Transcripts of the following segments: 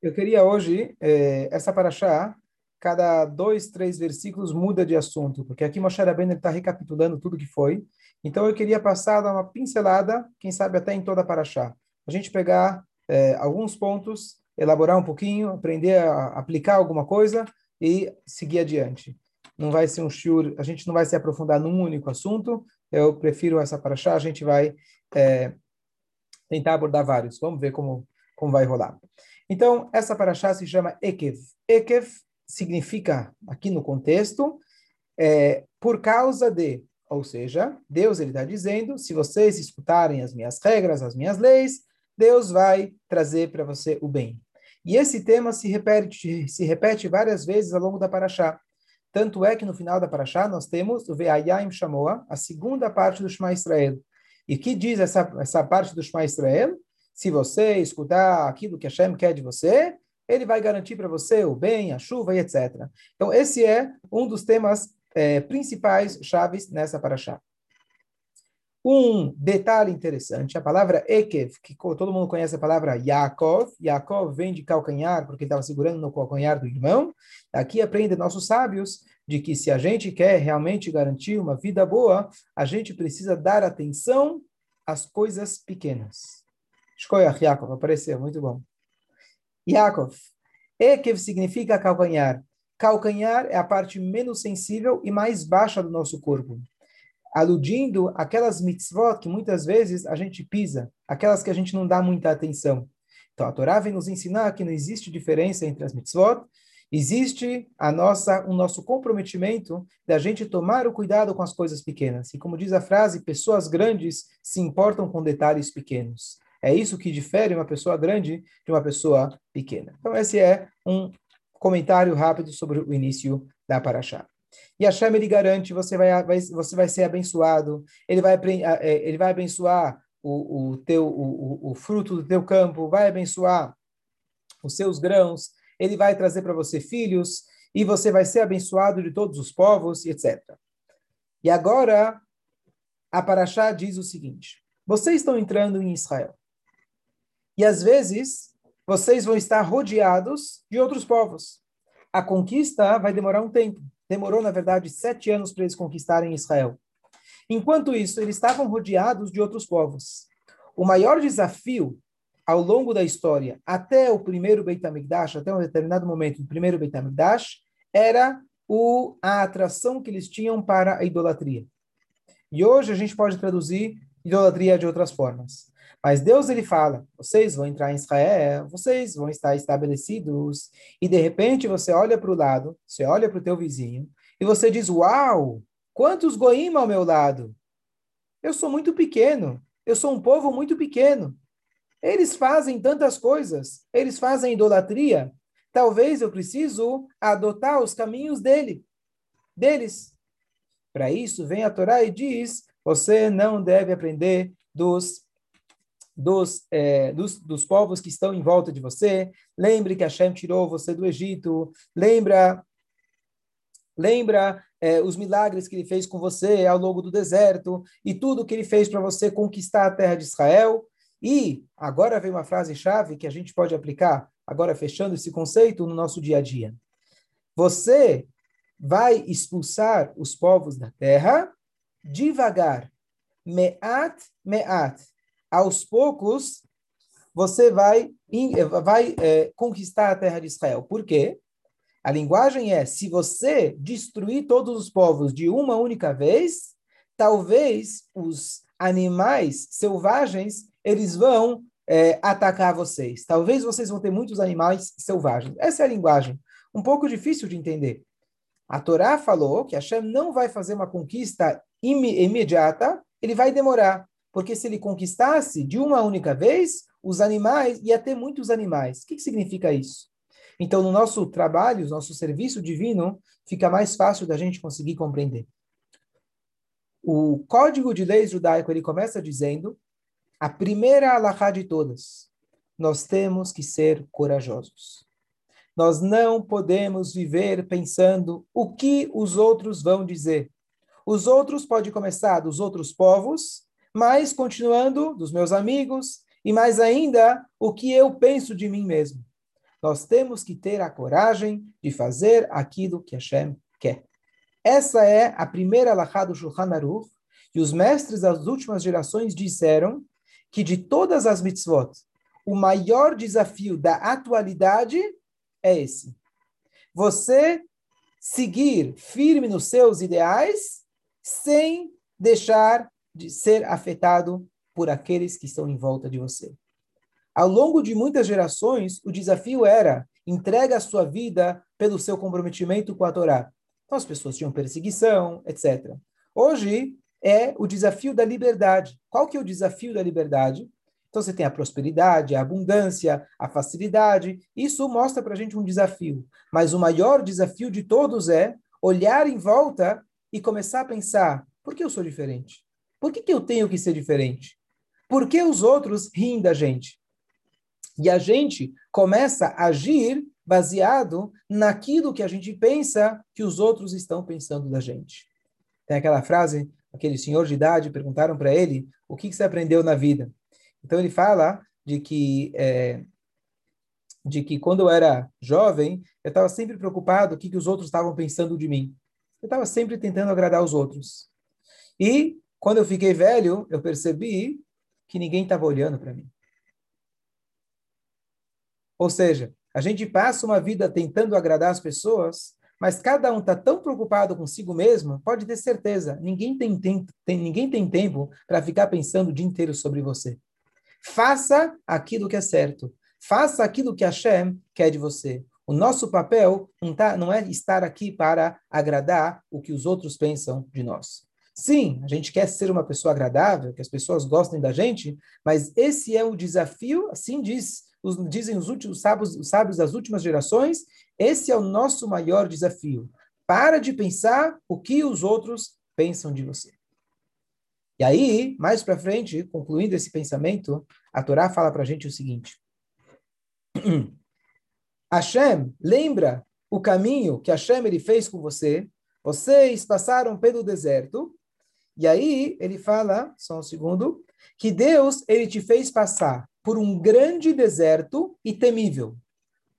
Eu queria hoje, eh, essa paraxá, cada dois, três versículos muda de assunto, porque aqui Moshe Rabbeinu está recapitulando tudo que foi. Então eu queria passar uma pincelada, quem sabe até em toda a paraxá. A gente pegar eh, alguns pontos, elaborar um pouquinho, aprender a aplicar alguma coisa e seguir adiante. Não vai ser um shiur, a gente não vai se aprofundar num único assunto. Eu prefiro essa paraxá, a gente vai eh, tentar abordar vários. Vamos ver como, como vai rolar. Então, essa paraxá se chama Ekev. Ekev significa, aqui no contexto, é, por causa de, ou seja, Deus ele está dizendo, se vocês escutarem as minhas regras, as minhas leis, Deus vai trazer para você o bem. E esse tema se repete, se repete várias vezes ao longo da paraxá. Tanto é que no final da paraxá nós temos o Ve'ayim Shamoa, a segunda parte do Shema Israel. E que diz essa, essa parte do Shema Israel? Se você escutar aquilo que Hashem quer de você, ele vai garantir para você o bem, a chuva e etc. Então, esse é um dos temas é, principais, chaves nessa paraxá. Um detalhe interessante, a palavra Ekev, que todo mundo conhece a palavra Yaakov, Yaakov vem de calcanhar, porque estava segurando no calcanhar do irmão. Aqui aprende nossos sábios de que se a gente quer realmente garantir uma vida boa, a gente precisa dar atenção às coisas pequenas. Shkoyach Yaakov, apareceu, muito bom. Yaakov. Ekev significa calcanhar. Calcanhar é a parte menos sensível e mais baixa do nosso corpo. Aludindo aquelas mitzvot que muitas vezes a gente pisa, aquelas que a gente não dá muita atenção. Então a Torá vem nos ensinar que não existe diferença entre as mitzvot, existe a nossa, o nosso comprometimento da gente tomar o cuidado com as coisas pequenas. E como diz a frase, pessoas grandes se importam com detalhes pequenos. É isso que difere uma pessoa grande de uma pessoa pequena. Então, esse é um comentário rápido sobre o início da Paraxá. E Hashem, ele garante, você vai, vai, você vai ser abençoado, ele vai, é, ele vai abençoar o, o, teu, o, o fruto do teu campo, vai abençoar os seus grãos, ele vai trazer para você filhos, e você vai ser abençoado de todos os povos, etc. E agora, a Paraxá diz o seguinte, vocês estão entrando em Israel. E às vezes, vocês vão estar rodeados de outros povos. A conquista vai demorar um tempo. Demorou, na verdade, sete anos para eles conquistarem Israel. Enquanto isso, eles estavam rodeados de outros povos. O maior desafio ao longo da história, até o primeiro Beit HaMikdash, até um determinado momento do primeiro Beit HaMikdash, era o, a atração que eles tinham para a idolatria. E hoje a gente pode traduzir idolatria de outras formas. Mas Deus ele fala: vocês vão entrar em Israel, vocês vão estar estabelecidos. E de repente você olha para o lado, você olha para o teu vizinho e você diz: Uau, quantos goim ao meu lado? Eu sou muito pequeno, eu sou um povo muito pequeno. Eles fazem tantas coisas, eles fazem idolatria. Talvez eu preciso adotar os caminhos dele, deles. Para isso vem a Torá e diz: você não deve aprender dos dos, é, dos, dos povos que estão em volta de você. Lembre que Hashem tirou você do Egito. Lembra, lembra é, os milagres que ele fez com você ao longo do deserto e tudo que ele fez para você conquistar a terra de Israel. E agora vem uma frase-chave que a gente pode aplicar, agora fechando esse conceito no nosso dia a dia. Você vai expulsar os povos da terra devagar, meat, meat, aos poucos, você vai, vai é, conquistar a terra de Israel. Por quê? A linguagem é: se você destruir todos os povos de uma única vez, talvez os animais selvagens eles vão é, atacar vocês. Talvez vocês vão ter muitos animais selvagens. Essa é a linguagem. Um pouco difícil de entender. A Torá falou que Hashem não vai fazer uma conquista imediata, ele vai demorar porque se ele conquistasse de uma única vez, os animais, ia ter muitos animais. O que, que significa isso? Então, no nosso trabalho, no nosso serviço divino, fica mais fácil da gente conseguir compreender. O Código de Leis Judaico, ele começa dizendo, a primeira alahá de todas, nós temos que ser corajosos. Nós não podemos viver pensando o que os outros vão dizer. Os outros pode começar dos outros povos, mas continuando dos meus amigos e mais ainda o que eu penso de mim mesmo. nós temos que ter a coragem de fazer aquilo que Hashem quer. Essa é a primeira alahá do Shulchan Aruch, e os mestres das últimas gerações disseram que de todas as mitzvot, o maior desafio da atualidade é esse. Você seguir firme nos seus ideais sem deixar de ser afetado por aqueles que estão em volta de você. Ao longo de muitas gerações, o desafio era entrega a sua vida pelo seu comprometimento com a Torá. Então as pessoas tinham perseguição, etc. Hoje é o desafio da liberdade. Qual que é o desafio da liberdade? Então você tem a prosperidade, a abundância, a facilidade. Isso mostra para a gente um desafio. Mas o maior desafio de todos é olhar em volta e começar a pensar: por que eu sou diferente? Por que, que eu tenho que ser diferente? Por que os outros riem da gente? E a gente começa a agir baseado naquilo que a gente pensa que os outros estão pensando da gente. Tem aquela frase, aquele senhor de idade, perguntaram para ele o que, que você aprendeu na vida. Então ele fala de que é, de que quando eu era jovem, eu estava sempre preocupado o que, que os outros estavam pensando de mim. Eu estava sempre tentando agradar os outros. E quando eu fiquei velho, eu percebi que ninguém estava olhando para mim. Ou seja, a gente passa uma vida tentando agradar as pessoas, mas cada um está tão preocupado consigo mesmo, pode ter certeza, ninguém tem, tem, tem ninguém tem tempo para ficar pensando o dia inteiro sobre você. Faça aquilo que é certo. Faça aquilo que Hashem quer de você. O nosso papel não, tá, não é estar aqui para agradar o que os outros pensam de nós. Sim, a gente quer ser uma pessoa agradável, que as pessoas gostem da gente, mas esse é o desafio, assim diz, os, dizem os, últimos, sábios, os sábios das últimas gerações, esse é o nosso maior desafio. Para de pensar o que os outros pensam de você. E aí, mais para frente, concluindo esse pensamento, a Torá fala para a gente o seguinte: Hashem, lembra o caminho que Hashem ele fez com você? Vocês passaram pelo deserto. E aí ele fala, só um segundo, que Deus ele te fez passar por um grande deserto e temível.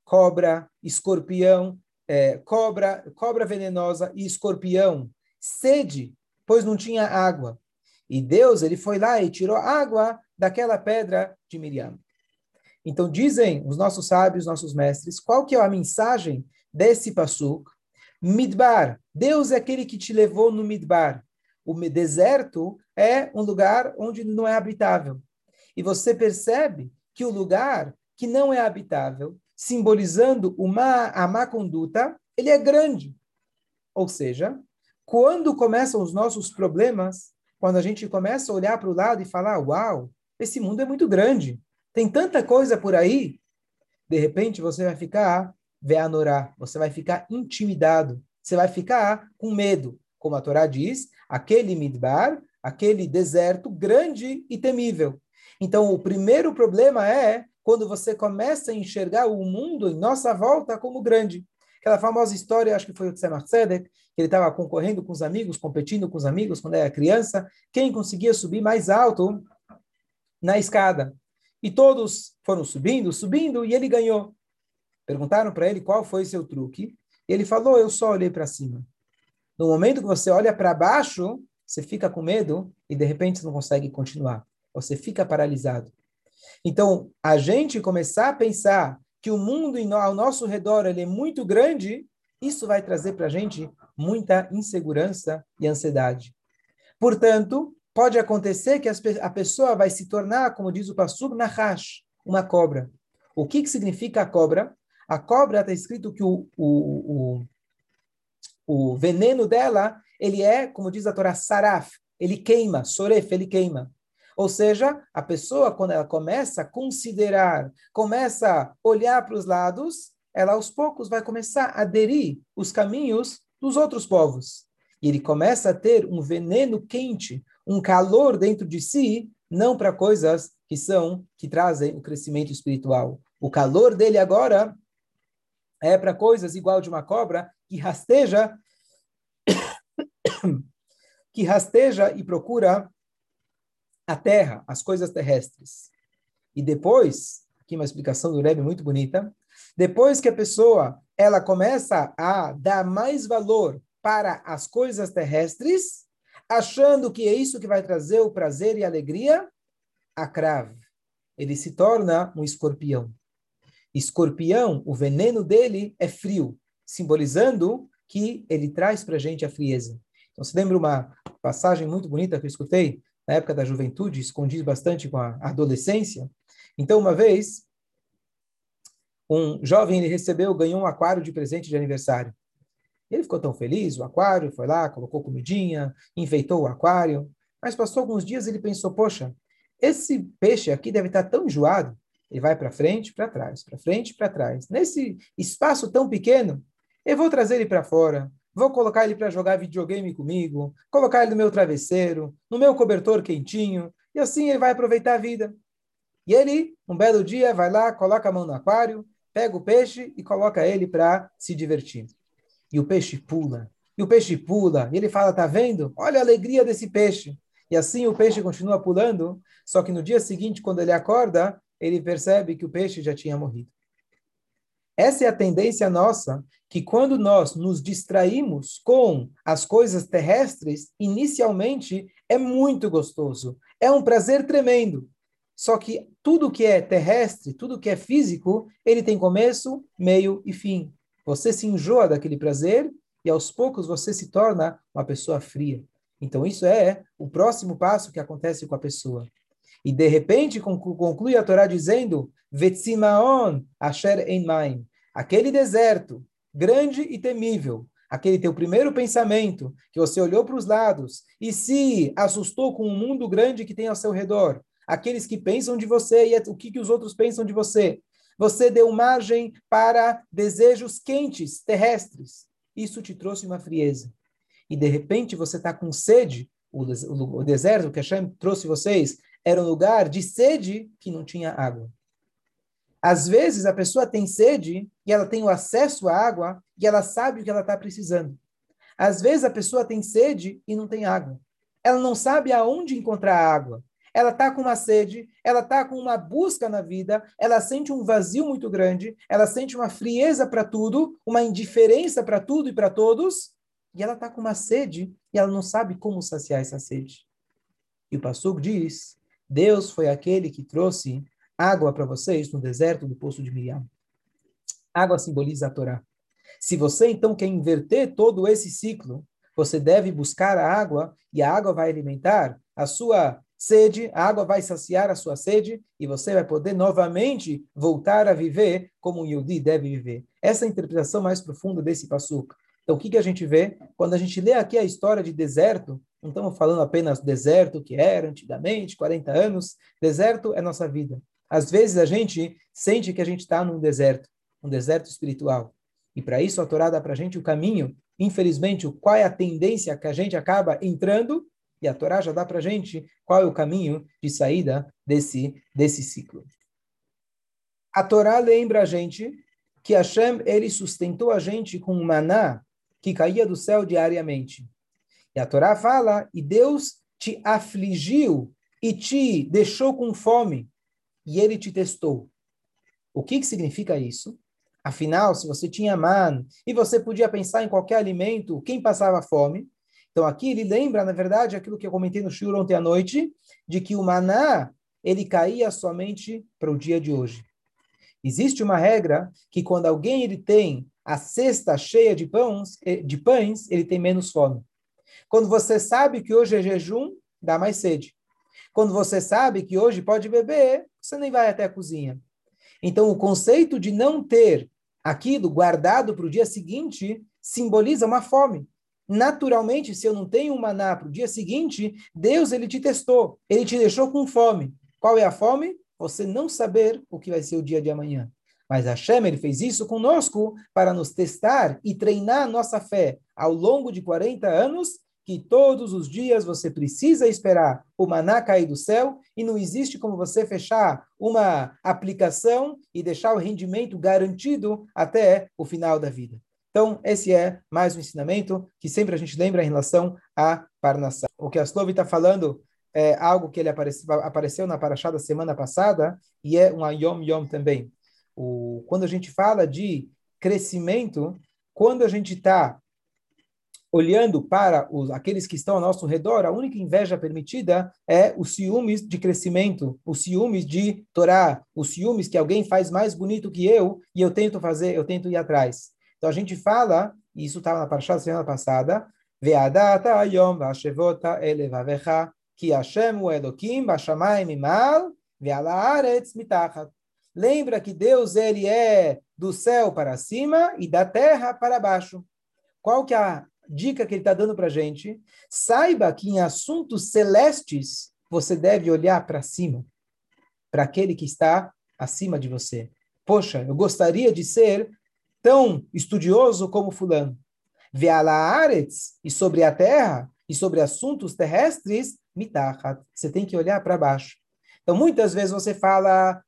Cobra, escorpião, é, cobra, cobra venenosa e escorpião, sede, pois não tinha água. E Deus, ele foi lá e tirou água daquela pedra de Miriam. Então dizem os nossos sábios, nossos mestres, qual que é a mensagem desse pasuk? Midbar, Deus é aquele que te levou no Midbar. O deserto é um lugar onde não é habitável. E você percebe que o lugar que não é habitável, simbolizando uma, a má conduta, ele é grande. Ou seja, quando começam os nossos problemas, quando a gente começa a olhar para o lado e falar: Uau, esse mundo é muito grande, tem tanta coisa por aí. De repente você vai ficar veanorá, você vai ficar intimidado, você vai ficar com medo. Como a Torá diz, aquele midbar, aquele deserto grande e temível. Então, o primeiro problema é quando você começa a enxergar o mundo em nossa volta como grande. Aquela famosa história, acho que foi o Tzemach Tzedek, que ele estava concorrendo com os amigos, competindo com os amigos quando era criança, quem conseguia subir mais alto na escada. E todos foram subindo, subindo, e ele ganhou. Perguntaram para ele qual foi seu truque. Ele falou: Eu só olhei para cima. No momento que você olha para baixo, você fica com medo e de repente você não consegue continuar. Você fica paralisado. Então, a gente começar a pensar que o mundo ao nosso redor ele é muito grande, isso vai trazer para a gente muita insegurança e ansiedade. Portanto, pode acontecer que a pessoa vai se tornar, como diz o Passub, Nahash, uma cobra. O que, que significa a cobra? A cobra está escrito que o, o, o, o veneno dela, ele é, como diz a Torá, saraf, ele queima, soref, ele queima. Ou seja, a pessoa, quando ela começa a considerar, começa a olhar para os lados, ela aos poucos vai começar a aderir os caminhos dos outros povos. E ele começa a ter um veneno quente, um calor dentro de si, não para coisas que são, que trazem o crescimento espiritual. O calor dele agora é para coisas igual de uma cobra que rasteja que rasteja e procura a terra, as coisas terrestres. E depois, aqui uma explicação do Rebbe muito bonita. Depois que a pessoa ela começa a dar mais valor para as coisas terrestres, achando que é isso que vai trazer o prazer e a alegria, a crave. Ele se torna um escorpião. Escorpião, o veneno dele é frio, simbolizando que ele traz para a gente a frieza. Então, se lembra uma passagem muito bonita que eu escutei na época da juventude, isso condiz bastante com a adolescência. Então, uma vez, um jovem ele recebeu, ganhou um aquário de presente de aniversário. Ele ficou tão feliz, o aquário, foi lá, colocou comidinha, enfeitou o aquário. Mas passou alguns dias ele pensou, poxa, esse peixe aqui deve estar tão enjoado. Ele vai para frente, para trás, para frente, para trás. Nesse espaço tão pequeno, eu vou trazer ele para fora, vou colocar ele para jogar videogame comigo, colocar ele no meu travesseiro, no meu cobertor quentinho, e assim ele vai aproveitar a vida. E ele, um belo dia, vai lá, coloca a mão no aquário, pega o peixe e coloca ele para se divertir. E o peixe pula, e o peixe pula, e ele fala: Tá vendo? Olha a alegria desse peixe. E assim o peixe continua pulando, só que no dia seguinte, quando ele acorda, ele percebe que o peixe já tinha morrido. Essa é a tendência nossa, que quando nós nos distraímos com as coisas terrestres, inicialmente é muito gostoso, é um prazer tremendo. Só que tudo que é terrestre, tudo que é físico, ele tem começo, meio e fim. Você se enjoa daquele prazer e aos poucos você se torna uma pessoa fria. Então isso é o próximo passo que acontece com a pessoa. E de repente conclui a Torá dizendo: Vetzimaon asher maim. Aquele deserto grande e temível, aquele teu primeiro pensamento, que você olhou para os lados e se assustou com o mundo grande que tem ao seu redor, aqueles que pensam de você e o que, que os outros pensam de você. Você deu margem para desejos quentes, terrestres. Isso te trouxe uma frieza. E de repente você está com sede. O, o, o deserto que Hashem trouxe vocês era um lugar de sede que não tinha água. Às vezes a pessoa tem sede e ela tem o acesso à água e ela sabe o que ela está precisando. Às vezes a pessoa tem sede e não tem água. Ela não sabe aonde encontrar água. Ela está com uma sede, ela está com uma busca na vida, ela sente um vazio muito grande, ela sente uma frieza para tudo, uma indiferença para tudo e para todos, e ela está com uma sede e ela não sabe como saciar essa sede. E o pastor diz: Deus foi aquele que trouxe água para vocês no deserto do poço de Miriam. Água simboliza a Torá. Se você então quer inverter todo esse ciclo, você deve buscar a água e a água vai alimentar a sua sede, a água vai saciar a sua sede e você vai poder novamente voltar a viver como um Yudi deve viver. Essa é a interpretação mais profunda desse passuca. Então, o que, que a gente vê? Quando a gente lê aqui a história de deserto, não estamos falando apenas deserto que era antigamente, 40 anos. Deserto é nossa vida. Às vezes a gente sente que a gente está num deserto, um deserto espiritual. E para isso a Torá dá para a gente o caminho. Infelizmente, qual é a tendência que a gente acaba entrando? E a Torá já dá para a gente qual é o caminho de saída desse, desse ciclo. A Torá lembra a gente que Hashem ele sustentou a gente com maná que caía do céu diariamente. E a Torá fala, e Deus te afligiu e te deixou com fome e ele te testou. O que, que significa isso? Afinal, se você tinha man e você podia pensar em qualquer alimento, quem passava fome? Então aqui ele lembra, na verdade, aquilo que eu comentei no shur ontem à noite, de que o maná ele caía somente para o dia de hoje. Existe uma regra que quando alguém ele tem a cesta cheia de pães, eh, de pães, ele tem menos fome. Quando você sabe que hoje é jejum, dá mais sede. Quando você sabe que hoje pode beber, você nem vai até a cozinha. Então, o conceito de não ter aquilo guardado para o dia seguinte simboliza uma fome. Naturalmente, se eu não tenho um maná para o dia seguinte, Deus ele te testou, ele te deixou com fome. Qual é a fome? Você não saber o que vai ser o dia de amanhã. Mas Hashem ele fez isso conosco para nos testar e treinar nossa fé ao longo de 40 anos que todos os dias você precisa esperar o maná cair do céu e não existe como você fechar uma aplicação e deixar o rendimento garantido até o final da vida. Então, esse é mais um ensinamento que sempre a gente lembra em relação a Parnassá. O que a Slov está falando é algo que ele apareceu, apareceu na Parashá da semana passada e é um Yom Yom também. O, quando a gente fala de crescimento, quando a gente está olhando para os, aqueles que estão ao nosso redor, a única inveja permitida é os ciúmes de crescimento, os ciúmes de Torá, os ciúmes que alguém faz mais bonito que eu e eu tento fazer, eu tento ir atrás. Então a gente fala, e isso estava na Parashá da semana passada, Ve'adata v'ashevota elevavecha ki Hashem Elokim b'shamayim imal ve'ala haaretz mitachat. Lembra que Deus ele é do céu para cima e da terra para baixo. Qual que é a dica que ele está dando para a gente? Saiba que em assuntos celestes você deve olhar para cima, para aquele que está acima de você. Poxa, eu gostaria de ser tão estudioso como fulano. Ve'ala aretz, e sobre a terra, e sobre assuntos terrestres, mitachat. Você tem que olhar para baixo. Então, muitas vezes você fala,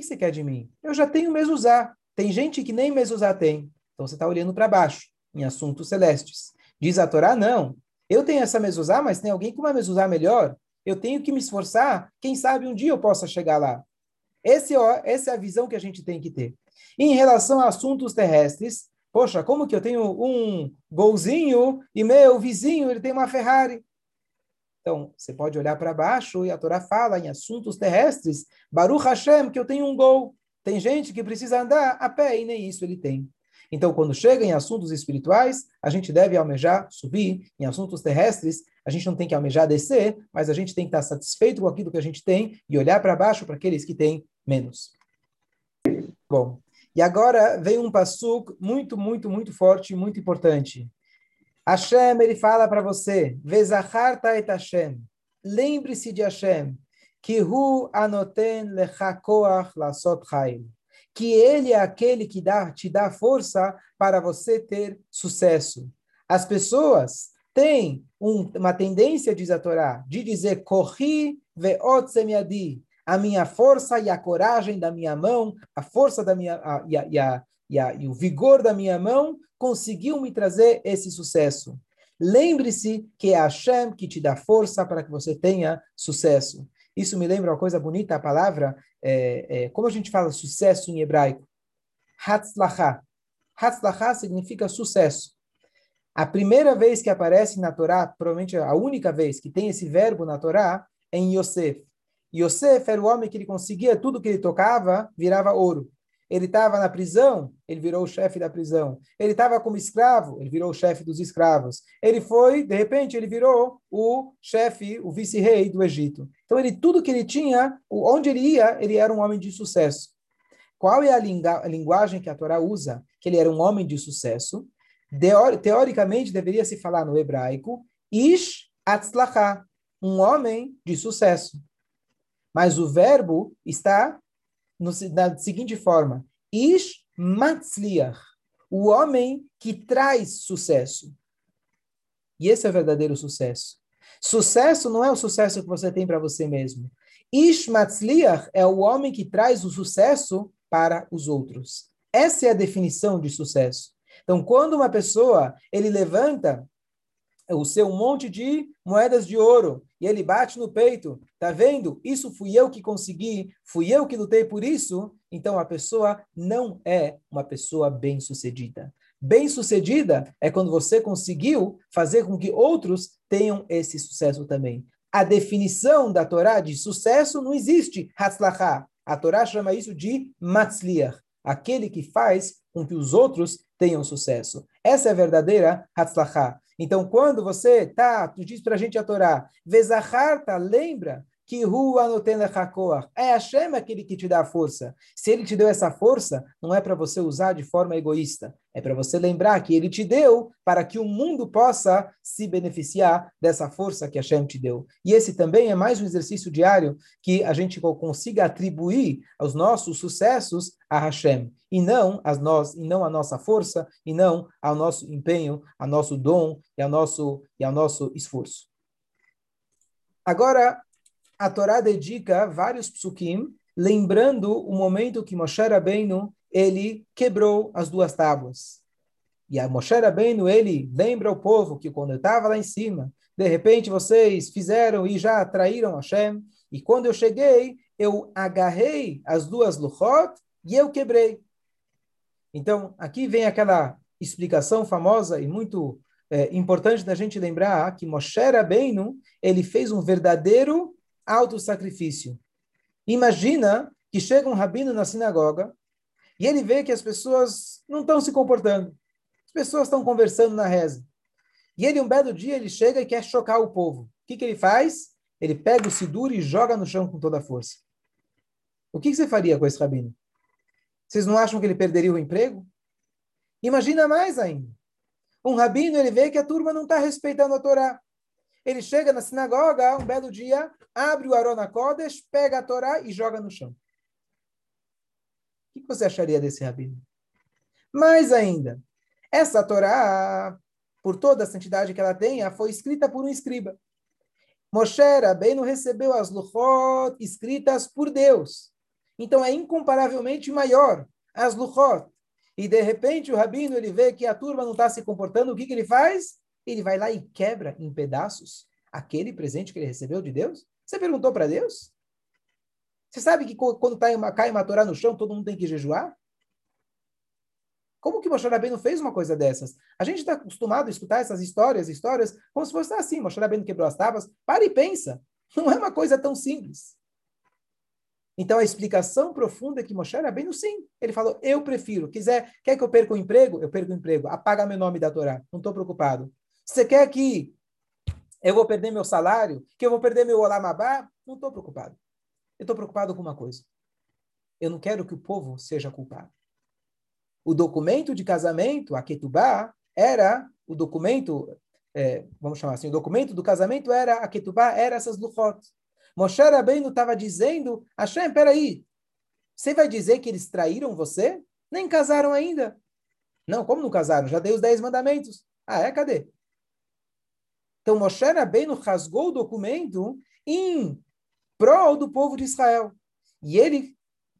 que você quer de mim? Eu já tenho mesuzá. Tem gente que nem mesuzá tem. Então, você está olhando para baixo, em assuntos celestes. Diz a Torá, não. Eu tenho essa mesuzá, mas tem alguém com uma mesuzá melhor. Eu tenho que me esforçar. Quem sabe um dia eu possa chegar lá. Esse, ó, essa é a visão que a gente tem que ter. Em relação a assuntos terrestres, Poxa, como que eu tenho um golzinho e meu vizinho ele tem uma Ferrari? Então, você pode olhar para baixo e a Torá fala em assuntos terrestres, Baruch Hashem, que eu tenho um gol. Tem gente que precisa andar a pé e nem isso ele tem. Então, quando chega em assuntos espirituais, a gente deve almejar subir. Em assuntos terrestres, a gente não tem que almejar descer, mas a gente tem que estar satisfeito com aquilo que a gente tem e olhar para baixo para aqueles que têm menos. Bom, e agora vem um passuk muito, muito, muito forte, muito importante. Hashem, ele fala para você, Vezacharta et Hashem, lembre-se de Hashem, que hu anoten lechakoach lasot que ele é aquele que dá, te dá força para você ter sucesso. As pessoas têm um, uma tendência, diz a Torá, de dizer, corri veot semiadi, a minha força e a coragem da minha mão, a força da minha a, e, a, e, a, e, a, e o vigor da minha mão conseguiu me trazer esse sucesso. Lembre-se que é Hashem que te dá força para que você tenha sucesso. Isso me lembra uma coisa bonita, a palavra, é, é, como a gente fala sucesso em hebraico? Hatzlacha. Hatzlacha significa sucesso. A primeira vez que aparece na Torá, provavelmente a única vez que tem esse verbo na Torá, é em Yosef. Yosef era o homem que ele conseguia tudo que ele tocava, virava ouro. Ele estava na prisão, ele virou o chefe da prisão. Ele estava como escravo, ele virou o chefe dos escravos. Ele foi, de repente, ele virou o chefe, o vice-rei do Egito. Então, ele tudo que ele tinha, onde ele ia, ele era um homem de sucesso. Qual é a, a linguagem que a Torá usa? Que ele era um homem de sucesso. Teoricamente, deveria se falar no hebraico, Ish Atzlacha, um homem de sucesso. Mas o verbo está no, da seguinte forma: Ish matzliach, o homem que traz sucesso. E esse é o verdadeiro sucesso. Sucesso não é o sucesso que você tem para você mesmo. Ish matzliach é o homem que traz o sucesso para os outros. Essa é a definição de sucesso. Então, quando uma pessoa ele levanta o seu monte de moedas de ouro e ele bate no peito, tá vendo? Isso fui eu que consegui, fui eu que lutei por isso. Então a pessoa não é uma pessoa bem-sucedida. Bem-sucedida é quando você conseguiu fazer com que outros tenham esse sucesso também. A definição da Torá de sucesso não existe, Hatzlachá. A Torá chama isso de Matzliach, aquele que faz com que os outros tenham sucesso. Essa é a verdadeira Hatzlachá. Então, quando você tá, tu diz para a gente a Torá, Vezacharta, lembra que Hu anoten lechakoach. É Hashem aquele que te dá a força. Se ele te deu essa força, não é para você usar de forma egoísta. É para você lembrar que ele te deu para que o mundo possa se beneficiar dessa força que Hashem te deu. E esse também é mais um exercício diário que a gente consiga atribuir os nossos sucessos a Hashem e não a nós, e não a nossa força, e não ao nosso empenho, ao nosso dom e ao nosso e ao nosso esforço. Agora, a Torá dedica vários psukim, lembrando o momento que Moshe Rabbeinu, ele quebrou as duas tábuas. E a Moshe Rabbeinu, ele lembra o povo que quando eu estava lá em cima, De repente vocês fizeram e já traíram Hashem. E quando eu cheguei, eu agarrei as duas luchot e eu quebrei. Então, aqui vem aquela explicação famosa e muito é, importante da gente lembrar que Moshe Rabbeinu, ele fez um verdadeiro auto-sacrifício. Imagina que chega um rabino na sinagoga e ele vê que as pessoas não estão se comportando. As pessoas estão conversando na reza. E ele, um belo dia, ele chega e quer chocar o povo. O que, que ele faz? Ele pega o sidur e joga no chão com toda a força. O que, que você faria com esse rabino? Vocês não acham que ele perderia o emprego? Imagina mais ainda. Um rabino, ele vê que a turma não está respeitando a Torá. Ele chega na sinagoga, um belo dia, abre o Arona Kodesh, pega a Torá e joga no chão. O que você acharia desse rabino? Mais ainda, essa Torá, por toda a santidade que ela tenha, foi escrita por um escriba. Moshe Rabbeinu recebeu as Luchot escritas por Deus. Então é incomparavelmente maior as Luchot. E de repente o Rabino ele vê que a turma não está se comportando, o que, que ele faz? Ele vai lá e quebra em pedaços aquele presente que ele recebeu de Deus? Você perguntou para Deus? Você sabe que quando tá uma, cai uma Torá no chão, todo mundo tem que jejuar? Como que Moshe Rabbeinu fez uma coisa dessas? A gente está acostumado a escutar essas histórias, histórias, como se fosse assim, Moshe Rabbeinu quebrou as tábuas. Para e pensa. Não é uma coisa tão simples. Então, a explicação profunda é que Moshe Rabbeinu, sim, ele falou, eu prefiro, quiser, quer que eu perca o emprego? Eu perco o emprego, apaga meu nome da Torá, não estou preocupado. Você quer que eu vou perder meu salário? Que eu vou perder meu olamabá? Não estou preocupado. Eu estou preocupado com uma coisa. Eu não quero que o povo seja culpado o documento de casamento, a ketubá, era o documento, é, vamos chamar assim, o documento do casamento era, a ketubá era essas luchot. Moshe Rabbeinu estava dizendo, Hashem, peraí, você vai dizer que eles traíram você? Nem casaram ainda. Não, como não casaram? Já dei os dez mandamentos. Ah, é? Cadê? Então, Moshe Rabbeinu rasgou o documento em prol do povo de Israel. E ele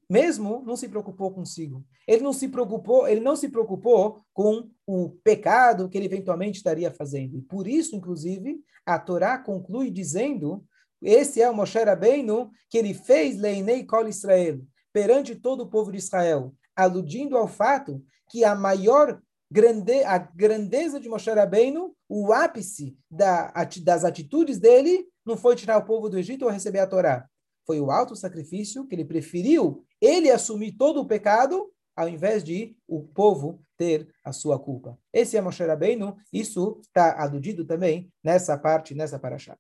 mesmo não se preocupou consigo. Ele não se preocupou, ele não se preocupou com o pecado que ele eventualmente estaria fazendo. E por isso, inclusive, a Torá conclui dizendo: esse é o Moshe Rabbeinu que ele fez Leinei Kol Israel perante todo o povo de Israel, aludindo ao fato que a maior grande, a grandeza de Moshe Rabbeinu, o ápice da, das atitudes dele, não foi tirar o povo do Egito ou receber a Torá. Foi o alto sacrifício que ele preferiu ele assumir todo o pecado, ao invés de o povo ter a sua culpa. Esse é Moshe Rabbeinu, isso está aludido também nessa parte, nessa paraxá.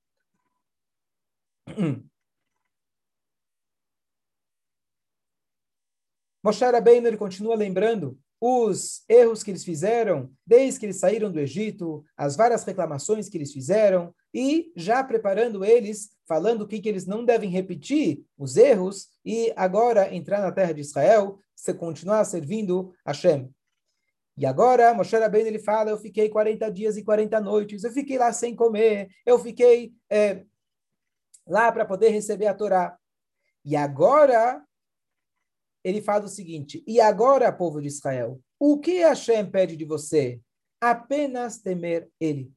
Moshe Rabbeinu, ele continua lembrando os erros que eles fizeram desde que eles saíram do Egito, as várias reclamações que eles fizeram, e já preparando eles, falando o que, que eles não devem repetir, os erros, e agora entrar na terra de Israel, se continuar servindo Hashem. E agora, Moshe Rabbeinu, ele fala, eu fiquei 40 dias e 40 noites, eu fiquei lá sem comer, eu fiquei é, lá para poder receber a Torá. E agora, ele fala o seguinte: E agora, povo de Israel, o que Hashem pede de você? Apenas temer Ele.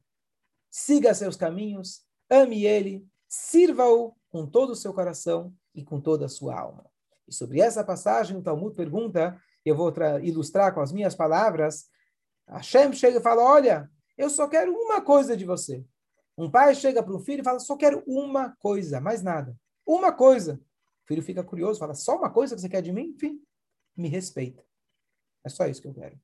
Siga seus caminhos, ame Ele, sirva-o com todo o seu coração e com toda a sua alma. E sobre essa passagem, o Talmud pergunta, eu vou ilustrar com as minhas palavras. Hashem chega e fala: Olha, eu só quero uma coisa de você. Um pai chega para um filho e fala: Só quero uma coisa, mais nada. Uma coisa. Filho fica curioso, fala: Só uma coisa que você quer de mim? Enfim, me respeita. É só isso que eu quero.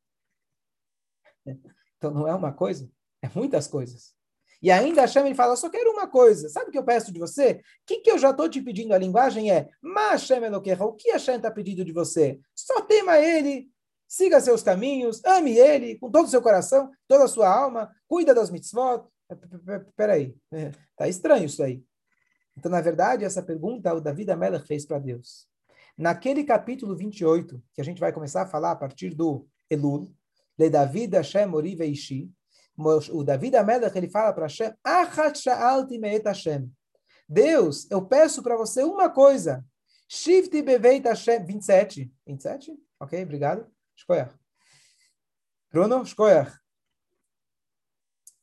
Então não é uma coisa, é muitas coisas. E ainda Hashem ele fala: Só quero uma coisa. Sabe o que eu peço de você? O que, que eu já estou te pedindo? A linguagem é: Hashem Eloqueha. O que Hashem está pedindo de você? Só tema ele, siga seus caminhos, ame ele com todo o seu coração, toda a sua alma, cuida das mitzvot. Peraí, está estranho isso aí. Então, na verdade, essa pergunta o David Amelech fez para Deus. Naquele capítulo 28, que a gente vai começar a falar a partir do Elul, Le David Hashem Ori Veishi, o David Amelech, ele fala para Hashem, Achat Sha'alti Me'et Hashem. Deus, eu peço para você uma coisa. Shifti Beveit Hashem. 27. 27? Ok, obrigado. Escolha. Bruno, escolha.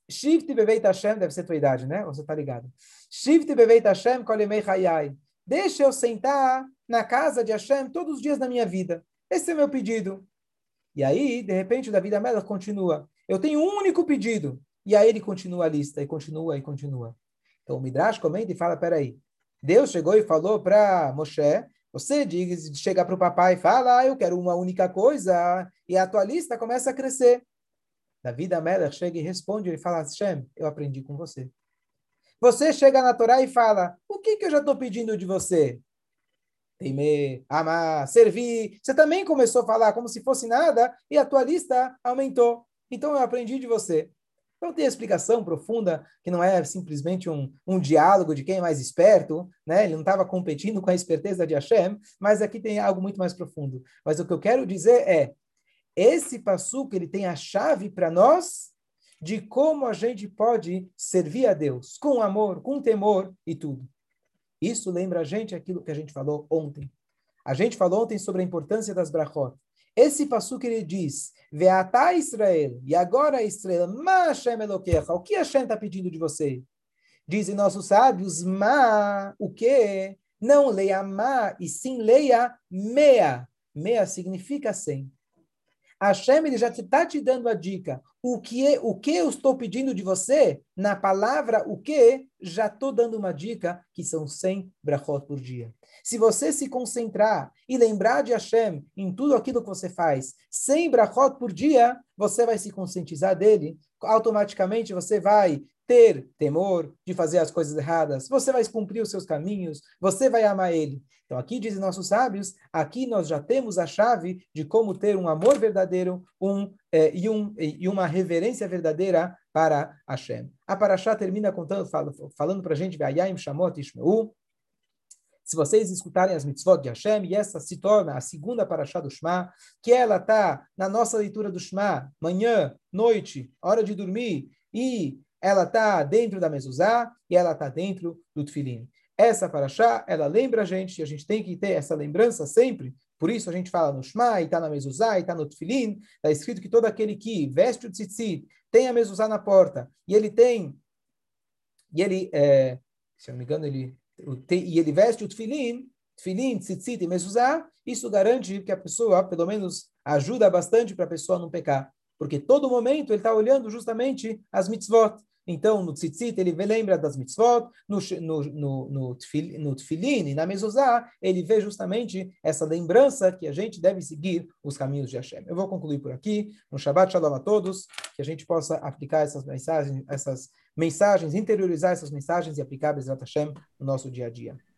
Shivti Beveit Hashem, deve ser tua idade, né? Você tá ligado. Shivti Beveit Hashem Kolimei Hayai. Deixa eu sentar na casa de Hashem todos os dias da minha vida. Esse é o meu pedido. E aí, de repente, Davi da continua. Eu tenho um único pedido. E aí ele continua a lista, e continua, e continua. Então o Midrash comenta e fala, peraí, Deus chegou e falou para Moshe, você diz, chega para o papai e fala, ah, eu quero uma única coisa, e a tua lista começa a crescer. Davi da Melech chega e responde, ele fala, Hashem, eu aprendi com você. Você chega na Torá e fala, o que, que eu já estou pedindo de você? Temer, amar, servir. Você também começou a falar como se fosse nada e a tua lista aumentou. Então eu aprendi de você. Então tem explicação profunda, que não é simplesmente um, um diálogo de quem é mais esperto, né? ele não estava competindo com a esperteza de Hashem, mas aqui tem algo muito mais profundo. Mas o que eu quero dizer é, esse passuco ele tem a chave para nós de como a gente pode servir a Deus, com amor, com temor e tudo. Isso lembra a gente aquilo que a gente falou ontem. A gente falou ontem sobre a importância das brachot. Esse que ele diz, Veatá Israel, e agora Israel, Ma Hashem Eloquecha, o que Hashem está pedindo de você? Dizem nossos sábios, Ma, o que? Não leia Ma, e sim leia Mea. Mea significa sem. Hashem ele já está te dando a dica. O que, o que eu estou pedindo de você, na palavra o que, já estou dando uma dica, que são 100 brachot por dia. Se você se concentrar e lembrar de Hashem em tudo aquilo que você faz, 100 brachot por dia, você vai se conscientizar dele, automaticamente você vai ter temor de fazer as coisas erradas, você vai cumprir os seus caminhos, você vai amar ele. Então, aqui dizem nossos sábios, aqui nós já temos a chave de como ter um amor verdadeiro um, eh, e, um, e uma reverência verdadeira para Hashem. A Parashá termina contando, falando para a gente, Vayayim Shamot Ishmeu, se vocês escutarem as mitzvot de Hashem, e essa se torna a segunda paraxá do Shema, que ela está na nossa leitura do Shema, manhã, noite, hora de dormir, e ela está dentro da mezuzá, e ela está dentro do tefilim. Essa paraxá, ela lembra a gente, e a gente tem que ter essa lembrança sempre, por isso a gente fala no Shema, e está na mezuzá, e está no tefilim, está escrito que todo aquele que veste o tzitzit, tem a mezuzá na porta, e ele tem, e ele, é, se eu não me engano, ele e ele veste o tefilin, tefilin, tzitzit e mezuzá, isso garante que a pessoa, pelo menos, ajuda bastante para a pessoa não pecar. Porque todo momento ele está olhando justamente as mitzvot. Então, no tzitzit, ele lembra das mitzvot, no, no, no, no, tefilin e na mezuzá, ele vê justamente essa lembrança que a gente deve seguir os caminhos de Hashem. Eu vou concluir por aqui. Um Shabbat Shalom a todos, que a gente possa aplicar essas mensagens, essas mensagens, interiorizar essas mensagens e aplicar Bezrat Hashem no nosso dia a dia.